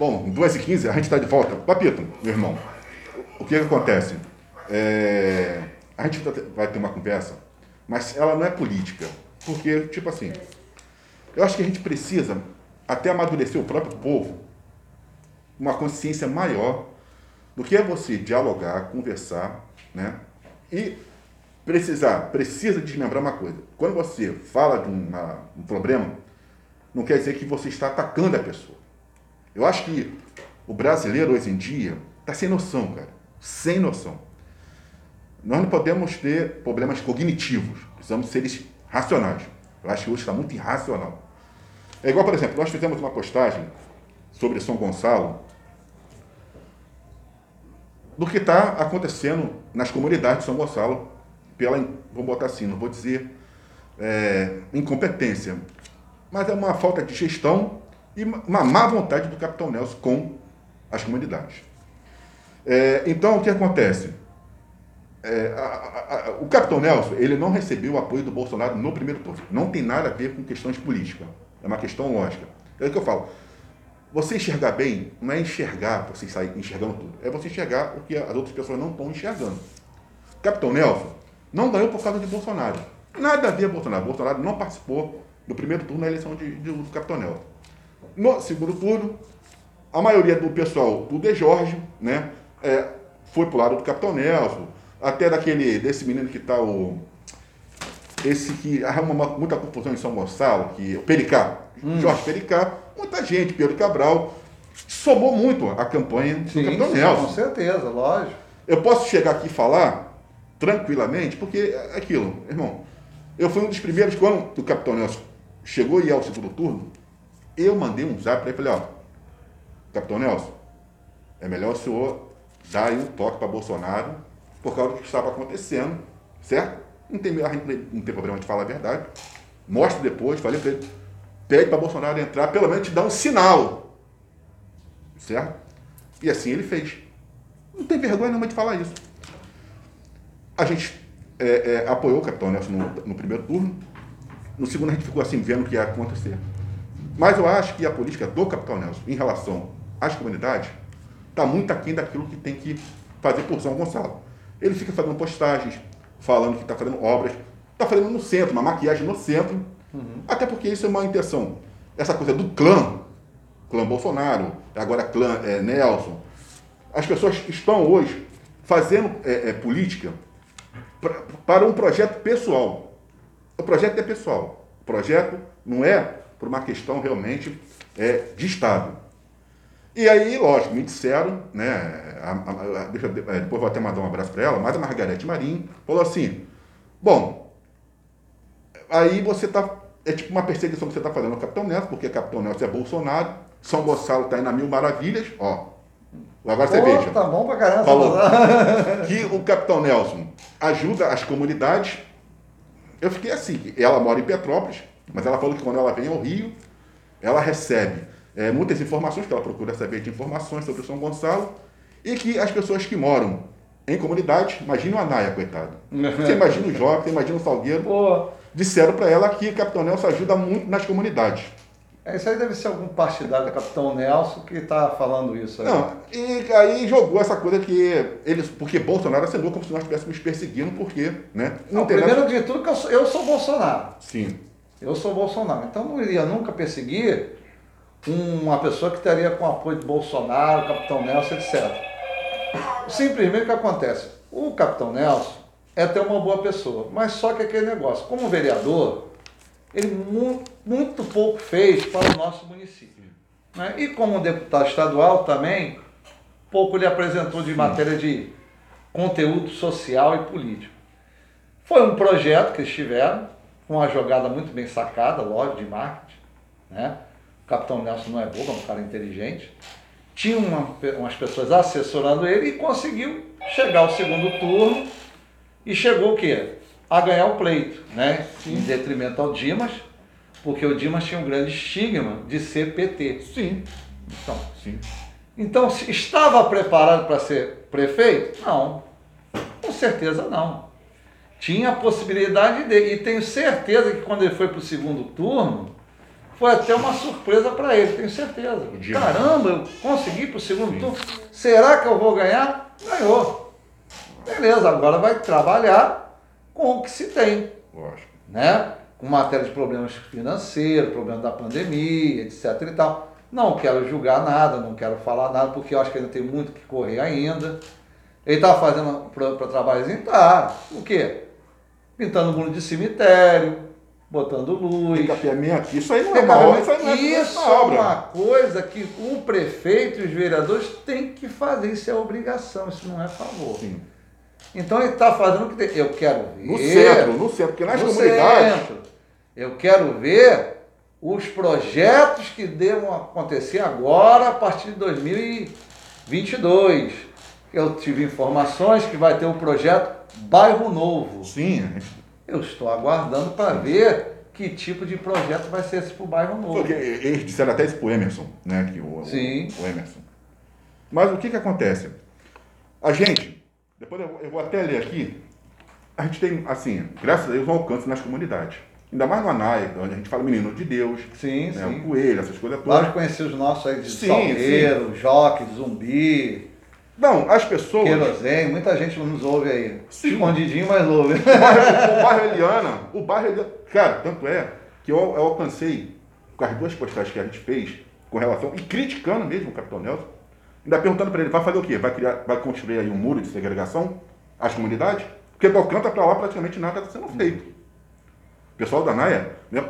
Bom, 2h15 a gente está de volta. Papito, meu irmão, o que, que acontece? É, a gente vai ter uma conversa, mas ela não é política. Porque, tipo assim, eu acho que a gente precisa até amadurecer o próprio povo uma consciência maior do que é você dialogar, conversar, né? E precisar, precisa desmembrar uma coisa. Quando você fala de uma, um problema, não quer dizer que você está atacando a pessoa. Eu acho que o brasileiro hoje em dia está sem noção, cara. Sem noção. Nós não podemos ter problemas cognitivos. Precisamos ser racionais. Eu acho que hoje está muito irracional. É igual, por exemplo, nós fizemos uma postagem sobre São Gonçalo do que está acontecendo nas comunidades de São Gonçalo pela, vou botar assim, não vou dizer é, incompetência, mas é uma falta de gestão e uma má vontade do capitão Nelson com as comunidades. É, então, o que acontece? É, a, a, a, o capitão Nelson ele não recebeu o apoio do Bolsonaro no primeiro turno. Não tem nada a ver com questões políticas. É uma questão lógica. É o que eu falo. Você enxergar bem não é enxergar, você sair enxergando tudo. É você enxergar o que as outras pessoas não estão enxergando. Capitão Nelson não ganhou por causa de Bolsonaro. Nada a ver Bolsonaro. Bolsonaro não participou do primeiro turno da eleição de, de, do Capitão Nelson. No segundo turno, a maioria do pessoal do De Jorge, né, é, foi pro lado do Capitão Nelson, até daquele, desse menino que está o. Esse que arruma muita confusão em São Gonçalo, que o Pericá, hum. Jorge Pericá, muita gente, Pedro Cabral, somou muito a campanha do sim, Capitão sim, Nelson. Com certeza, lógico. Eu posso chegar aqui e falar tranquilamente, porque é aquilo, irmão, eu fui um dos primeiros, quando o Capitão Nelson chegou e ia ao segundo turno, eu mandei um zap para ele falei, ó, Capitão Nelson, é melhor o senhor dar aí um toque para Bolsonaro por causa do que estava acontecendo, certo? Não tem, não tem problema de falar a verdade. Mostra depois, falei para ele, pede para Bolsonaro entrar, pelo menos te dá um sinal. Certo? E assim ele fez. Não tem vergonha nenhuma de falar isso. A gente é, é, apoiou o Capitão Nelson no, no, primeiro turno. No segundo, a gente ficou assim, vendo o que ia acontecer. Mas eu acho que a política do Capitão Nelson em relação às comunidades está muito aquém daquilo que tem que fazer por São Gonçalo. Ele fica fazendo postagens, falando que está fazendo obras, está fazendo no centro, uma maquiagem no centro. Uhum. Até porque isso é uma intenção. Essa coisa do clã, clã Bolsonaro, agora clã é, Nelson. As pessoas estão hoje fazendo é, é, política para um projeto pessoal. O projeto é pessoal. Projeto não é por uma questão realmente é, de Estado. E aí, lógico, me disseram, né, a, a, a, é, depois vou até mandar um abraço para ela, mas a Margarete Marim falou assim, bom, aí você está, é tipo uma perseguição que você está fazendo ao Capitão Nelson, porque Capitão Nelson é Bolsonaro, São Gonçalo está aí na Mil Maravilhas, ó, agora Pô, você veja. Tá bom pra caramba. Falou que o Capitão Nelson ajuda as comunidades. Eu fiquei assim, ela mora em Petrópolis, mas ela falou que quando ela vem ao Rio, ela recebe é, muitas informações, que ela procura saber de informações sobre o São Gonçalo, e que as pessoas que moram em comunidades, imagina o Anaia, coitado. Você imagina o Jovem, você imagina o Salgueiro, Pô. disseram para ela que o Capitão Nelson ajuda muito nas comunidades. É, isso aí deve ser algum partidário do Capitão Nelson que está falando isso. Aí. Não, e aí jogou essa coisa que eles. Porque Bolsonaro acenou como se nós estivéssemos perseguindo, porque. Né, não, não primeiro nada... de tudo que eu sou, eu sou Bolsonaro. Sim. Eu sou Bolsonaro. Então não iria nunca perseguir uma pessoa que estaria com apoio de Bolsonaro, Capitão Nelson, etc. Simplesmente o que acontece? O Capitão Nelson é até uma boa pessoa, mas só que aquele negócio, como vereador, ele muito, muito pouco fez para o nosso município. Né? E como deputado estadual também, pouco lhe apresentou de matéria de conteúdo social e político. Foi um projeto que eles tiveram, com uma jogada muito bem sacada, lógico, de marketing. Né? O Capitão Nelson não é bobo, é um cara inteligente. Tinha uma, umas pessoas assessorando ele e conseguiu chegar ao segundo turno e chegou o quê? A ganhar o pleito, né? Sim. Em detrimento ao Dimas, porque o Dimas tinha um grande estigma de ser PT. Sim. Então, Sim. então estava preparado para ser prefeito? Não. Com certeza não. Tinha a possibilidade de, e tenho certeza que quando ele foi para o segundo turno, foi até uma surpresa para ele, tenho certeza. Caramba, eu consegui para o segundo turno. Será que eu vou ganhar? Ganhou. Beleza, agora vai trabalhar com o que se tem. Lógico. Né? Com matéria de problemas financeiros, problema da pandemia, etc. e tal. Não quero julgar nada, não quero falar nada, porque eu acho que ainda tem muito que correr ainda. Ele está fazendo para trabalhozinho? Tá. O quê? Pintando muro de cemitério, botando luz. Encapeamento. Isso aí não é mal, isso aí não é Isso é uma coisa que o prefeito e os vereadores têm que fazer. Isso é obrigação, isso não é favor. Sim. Então ele está fazendo o que tem. Eu quero ver. No centro, no centro, porque nas comunidades. Centro, eu quero ver os projetos que devam acontecer agora a partir de 2022. Eu tive informações que vai ter um projeto Bairro Novo. Sim. Eu estou aguardando para ver que tipo de projeto vai ser esse para o Bairro Novo. Porque eles disseram até isso para o Emerson, né? Que o, Sim. O, o Emerson. Mas o que, que acontece? A gente, depois eu, eu vou até ler aqui, a gente tem, assim, graças a Deus, um alcance nas comunidades. Ainda mais no ANAI, onde a gente fala menino de Deus, sim, né, sim. o coelho, essas coisas todas. Claro conhecer os nossos aí de sim, Salgueiro, sim. Joque, Zumbi. Não, as pessoas. Querosene, muita gente nos ouve aí. Sim. Escondidinho, mas ouve. O bairro, o bairro Eliana, o bairro Eliana. Cara, tanto é que eu, eu alcancei, com as duas postagens que a gente fez, com relação, e criticando mesmo o Capitão Nelson, ainda perguntando para ele, vai fazer o quê? Vai, criar, vai construir aí um muro de segregação às comunidades? Porque do Alcântara para lá praticamente nada está sendo feito pessoal da Naia, né,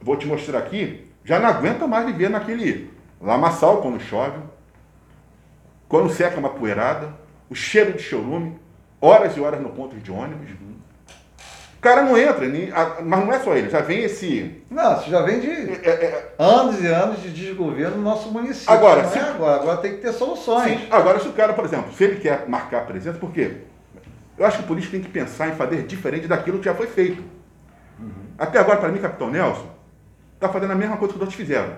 vou te mostrar aqui, já não aguenta mais viver naquele lamaçal quando chove, quando seca uma poeirada, o cheiro de chorume, horas e horas no ponto de ônibus. O cara não entra, mas não é só ele, já vem esse. Não, já vem de é, é, anos e anos de desgoverno no nosso município. Agora, não se, é agora, agora tem que ter soluções. Sim, agora, se o cara, por exemplo, se ele quer marcar presença, por quê? Eu acho que o político tem que pensar em fazer diferente daquilo que já foi feito. Uhum. Até agora, para mim, Capitão Nelson, está fazendo a mesma coisa que os outros fizeram.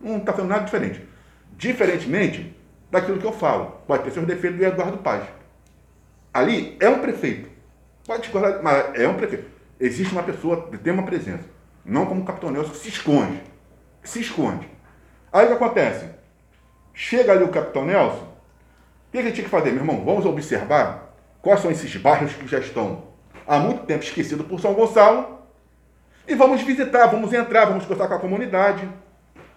Não está fazendo nada diferente. Diferentemente daquilo que eu falo. Pode ter seus defeitos do Eduardo Paz. Ali é um prefeito. Pode discordar, mas é um prefeito. Existe uma pessoa tem uma presença. Não como o Capitão Nelson que se esconde. Se esconde. Aí o que acontece? Chega ali o Capitão Nelson. O que gente tinha que fazer, meu irmão? Vamos observar quais são esses bairros que já estão há muito tempo esquecidos por São Gonçalo e vamos visitar, vamos entrar, vamos conversar com a comunidade.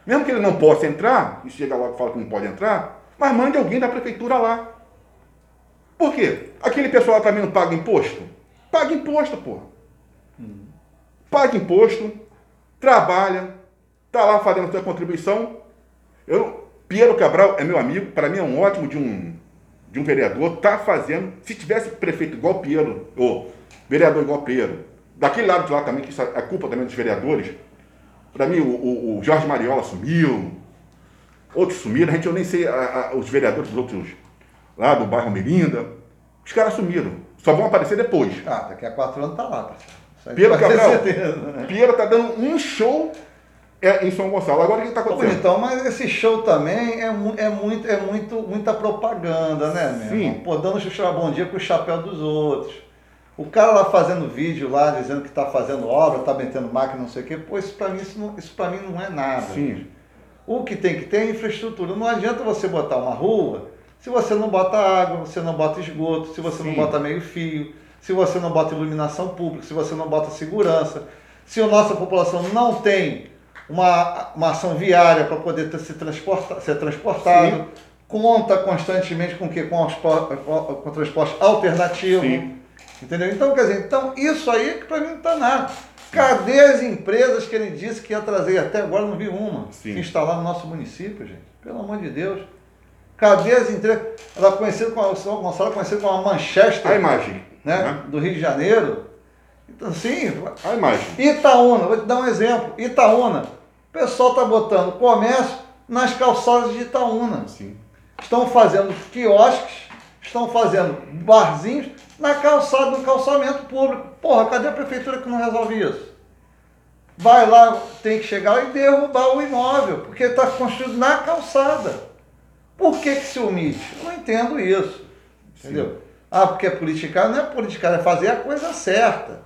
Mesmo que ele não possa entrar, e chega lá e fala que não pode entrar, mas mande alguém da prefeitura lá. Por quê? Aquele pessoal também não paga imposto? Paga imposto, pô. Paga imposto, trabalha, está lá fazendo sua contribuição. Eu, Piero Cabral é meu amigo, para mim é um ótimo de um, de um vereador, está fazendo. Se tivesse prefeito igual Piero, ou vereador igual Piero, daquele lado de lá também, que isso é culpa também dos vereadores. Para mim, o, o, o, Jorge Mariola sumiu, outros sumiram, a gente eu nem sei a, a, os vereadores dos outros lá do bairro Mirinda. Os caras sumiram. Só vão aparecer depois. Ah, daqui a quatro anos tá lá. Piero Cabral, né? Piero tá dando um show é, em São Gonçalo. Agora o que está acontecendo? Então, mas esse show também é, mu é, muito, é muito, muita propaganda, né, meu? Sim. Pô, dando bom dia com o chapéu dos outros. O cara lá fazendo vídeo lá, dizendo que está fazendo obra, está metendo máquina, não sei o quê, pô, isso para mim, isso, não, isso mim não é nada. Sim. O que tem que ter é infraestrutura. Não adianta você botar uma rua se você não bota água, você não bota esgoto, se você Sim. não bota meio fio, se você não bota iluminação pública, se você não bota segurança, se a nossa população não tem uma, uma ação viária para poder ter, se transporta, ser transportado, Sim. conta constantemente com que com, com, transporte alternativo. Sim. Entendeu? Então, quer dizer, então isso aí que para mim não está nada. Cadê as empresas que ele disse que ia trazer? Até agora não vi uma Sim. se instalar no nosso município, gente. Pelo amor de Deus. Cadê as empresas? Ela é conhecida como, São Gonçalo conhecida como a Manchester. A imagem. Né? né? Do Rio de Janeiro. Então, sim. A imagem. Itaúna, vou te dar um exemplo. Itaúna. O pessoal está botando comércio nas calçadas de Itaúna. Sim. Estão fazendo quiosques, estão fazendo barzinhos na calçada, no calçamento público. Porra, cadê a prefeitura que não resolve isso? Vai lá, tem que chegar e derrubar o imóvel, porque está construído na calçada. Por que, que se omite? Eu não entendo isso. Entendeu? Sim. Ah, porque é politicar, não é politicar, é fazer a coisa certa.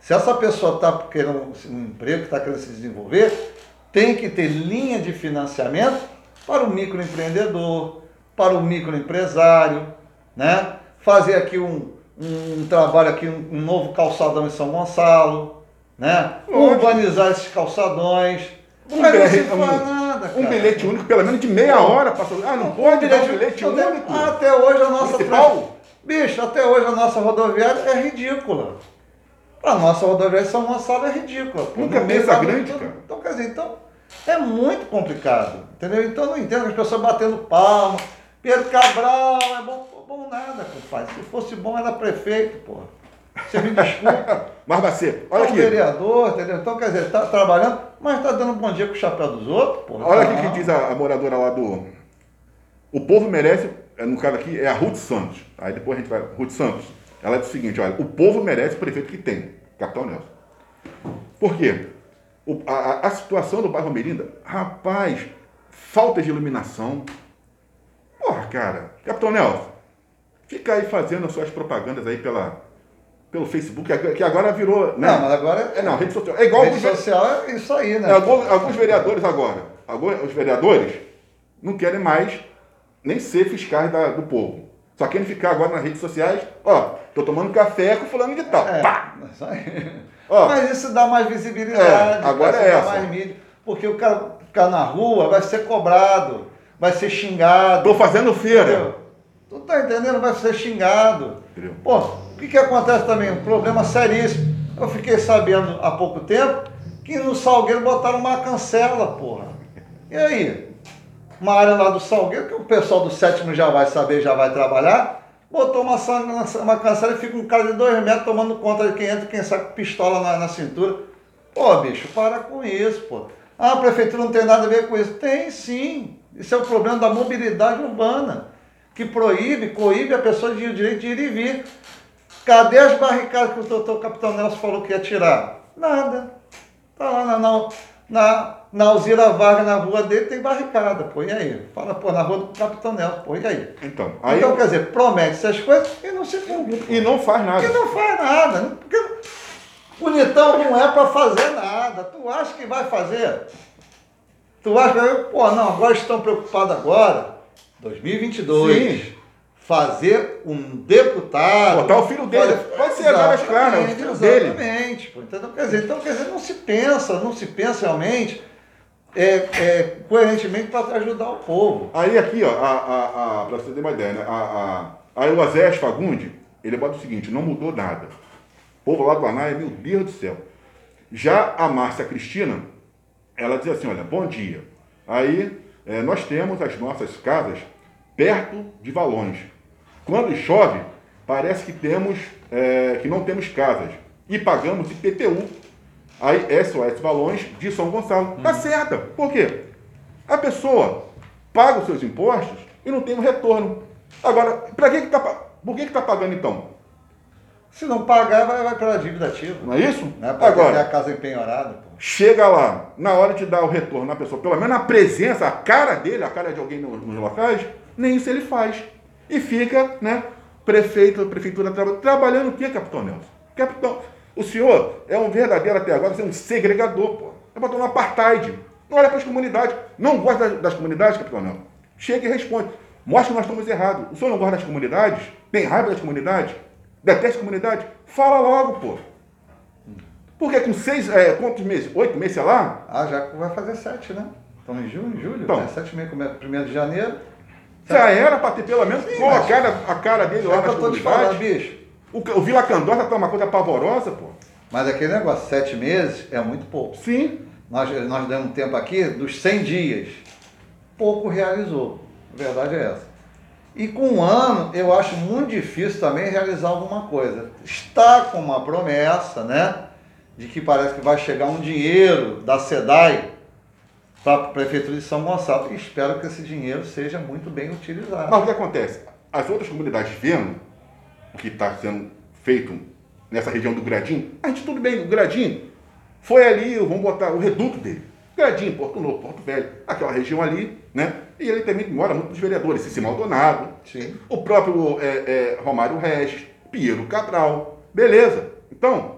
Se essa pessoa está querendo um emprego, está querendo se desenvolver, tem que ter linha de financiamento para o microempreendedor, para o microempresário, né? Fazer aqui um, um trabalho aqui, um, um novo calçadão em São Gonçalo, né? Urbanizar esses calçadões. Um, não se bilhete, faz um- nada, um cara. bilhete único, pelo menos de meia hora. Passou. Ah, não pode dar um bilhete até, único. Até hoje a nossa trans- Bicho, até hoje a nossa rodoviária é ridícula. A nossa rodoviária de São Gonçalo é ridícula. Nunca pensa da- grande, então, cara. Então, quer dizer, então é muito complicado. Entendeu? Então eu não entendo as pessoas batendo palma. Pedro Cabral é bom, bom nada, compadre. Se fosse bom era prefeito, porra. Você me desculpa. Mas vai ser. Olha é um aqui. vereador, entendeu? Então, quer dizer, tá trabalhando, mas tá dando bom dia com o chapéu dos outros, porra. Olha aqui Não. que diz a, a moradora lá do. O povo merece, é, no caso aqui, é a Ruth Santos. Aí depois a gente vai. Ruth Santos. Ela diz o seguinte: olha, o povo merece o prefeito que tem, Capitão Nelson. Por quê? O- a, a- situação do bairro Merinda, rapaz, falta de iluminação. Porra, cara, Capitão Nelson, fica aí fazendo as suas propagandas aí pela, pelo Facebook, que agora- virou. Né? Não, mas agora É, não, rede social. É igual rede alguns- social é isso aí, né? é, alguns, alguns vereadores agora, alguns, os vereadores não querem mais nem ser fiscais da- do povo. Só querem ficar agora nas redes sociais, ó, tô tomando café com fulano de tal. É, Pá! Ó. Mas isso dá mais visibilidade, É, agora é essa. mais mídia. Porque o cara ficar na rua vai ser cobrado, vai ser xingado. Tô fazendo feira. Entendeu? Tu tá entendendo? Vai ser xingado. Entendeu? Pô, que, que acontece também? Um problema seríssimo. Eu fiquei sabendo há pouco tempo que no Salgueiro botaram uma cancela, porra. E aí? Uma área lá do Salgueiro, que o pessoal do sétimo já vai saber, já vai trabalhar, botou uma, uma cancela e fica um cara de dois metros tomando conta de quem entra quem sai com pistola na, na cintura. Pô, bicho, para com isso, pô. Ah, a prefeitura não tem nada a ver com isso. Tem sim. Isso é o problema da mobilidade urbana, que proíbe, coíbe a pessoa de o direito de ir e vir. Cadê as barricadas que o doutor Capitão Nelson falou que ia tirar? Nada. Tá lá na, na, na, na Alzira Vargas, na rua dele, tem barricada, pô. E aí? Fala, pô, na rua do Capitão Nelson, pô. E aí? Então, aí, Então, quer dizer, promete essas coisas e não se cumpre. e não faz nada. Porque não faz nada. Porque bonitão não é para fazer nada. Tu acha que vai fazer? Tu acha que, pô, não, agora estão preocupados agora, 2022, Sim. Fazer um deputado. Botar o filho dele. Pode ser agora, Exatamente, claro, o filho dele. Exatamente. pô, entendeu? Quer dizer, então, quer dizer, não se pensa, não se pensa realmente é, é, coerentemente para ajudar o povo. Aí aqui, ó, a, a, a, pra você ter uma ideia, né? A, a, a Eusés Fagundi, ele bota o seguinte, não mudou nada. O povo lá do Anaia, meu Deus do céu. Já a Márcia Cristina, ela diz assim, olha, bom dia. Aí eh, nós temos as nossas casas perto de valões. Quando chove, parece que temos eh, que não temos casas. E pagamos IPTU. Aí SOS Valões de São Gonçalo. Tá certa. Por quê? A pessoa paga os seus impostos e não tem um retorno. Agora, para que que tá, por que que tá pagando então? Se não pagar, vai, vai pela dívida ativa. Não é isso? Né? Ter Agora, a casa empenhorada, pô. chega lá, na hora de dar o retorno na pessoa, pelo menos a presença, a cara dele, a cara de alguém no- nos locais, nem isso ele faz. E fica, né, prefeito, prefeitura traba- trabalhando o quê, Capitão Nelson? Capitão, o senhor é um verdadeiro até agora, você é um segregador, pô. É botar um apartheid. Não olha para as comunidades. Não gosta das, das comunidades, Capitão Nelson? Chega e responde. Mostra que nós estamos errados. O senhor não gosta das comunidades? Tem raiva das comunidades? Detesta as comunidades? Fala logo, pô. Porque com seis, é, quantos meses? Oito meses, sei lá? Ah, já vai fazer sete, né? Estamos em junho, julho? Então. é sete meses, primeiro de janeiro. Já era para ter pelo menos Sim, colocar a, a cara dele lá É falando, comunidades. bicho. O, o Vila Candota tá uma coisa pavorosa, pô. Mas aquele negócio, sete meses é muito pouco. Sim. Nós, nós demos um tempo aqui dos 100 dias. Pouco realizou. A verdade é essa. E com um ano, eu acho muito difícil também realizar alguma coisa. Está com uma promessa, né? De que parece que vai chegar um dinheiro da SEDAI para a Prefeitura de São Gonçalo. E espero que esse dinheiro seja muito bem utilizado. Mas o que acontece? As outras comunidades vendo o que está sendo feito nessa região do Gradinho, a gente tudo bem, o Gradinho foi ali, vamos botar o reduto dele. Gradinho, Porto Novo, Porto Velho, aquela região ali, né? E ele também mora muito dos vereadores, Cici Maldonado, Sim. o próprio é, é, Romário Regis, Piero Cabral, beleza. Então,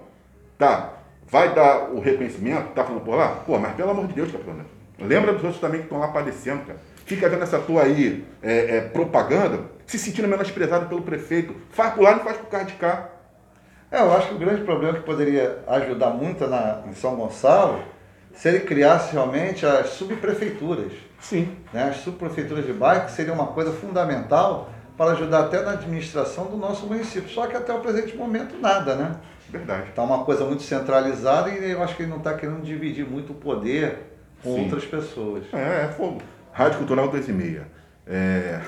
tá. vai dar o reconhecimento, tá falando por lá? Pô, mas pelo amor de Deus, capitão, lembra dos outros também que estão lá padecendo, cara. Fica vendo essa tua aí é, é, propaganda, se sentindo menosprezado pelo prefeito. Faz por lá, não faz por cá de cá. É, eu acho que o grande problema que poderia ajudar muito na, em São Gonçalo se ele criasse realmente as subprefeituras. Sim. Né? As subprefeituras de bairro, que seria uma coisa fundamental para ajudar até na administração do nosso município. Só que até o presente momento nada, né? Verdade. Está uma coisa muito centralizada e eu acho que ele não está querendo dividir muito o poder com Sim. outras pessoas. É, é fogo. Rádio Cultural 2 e meia. É,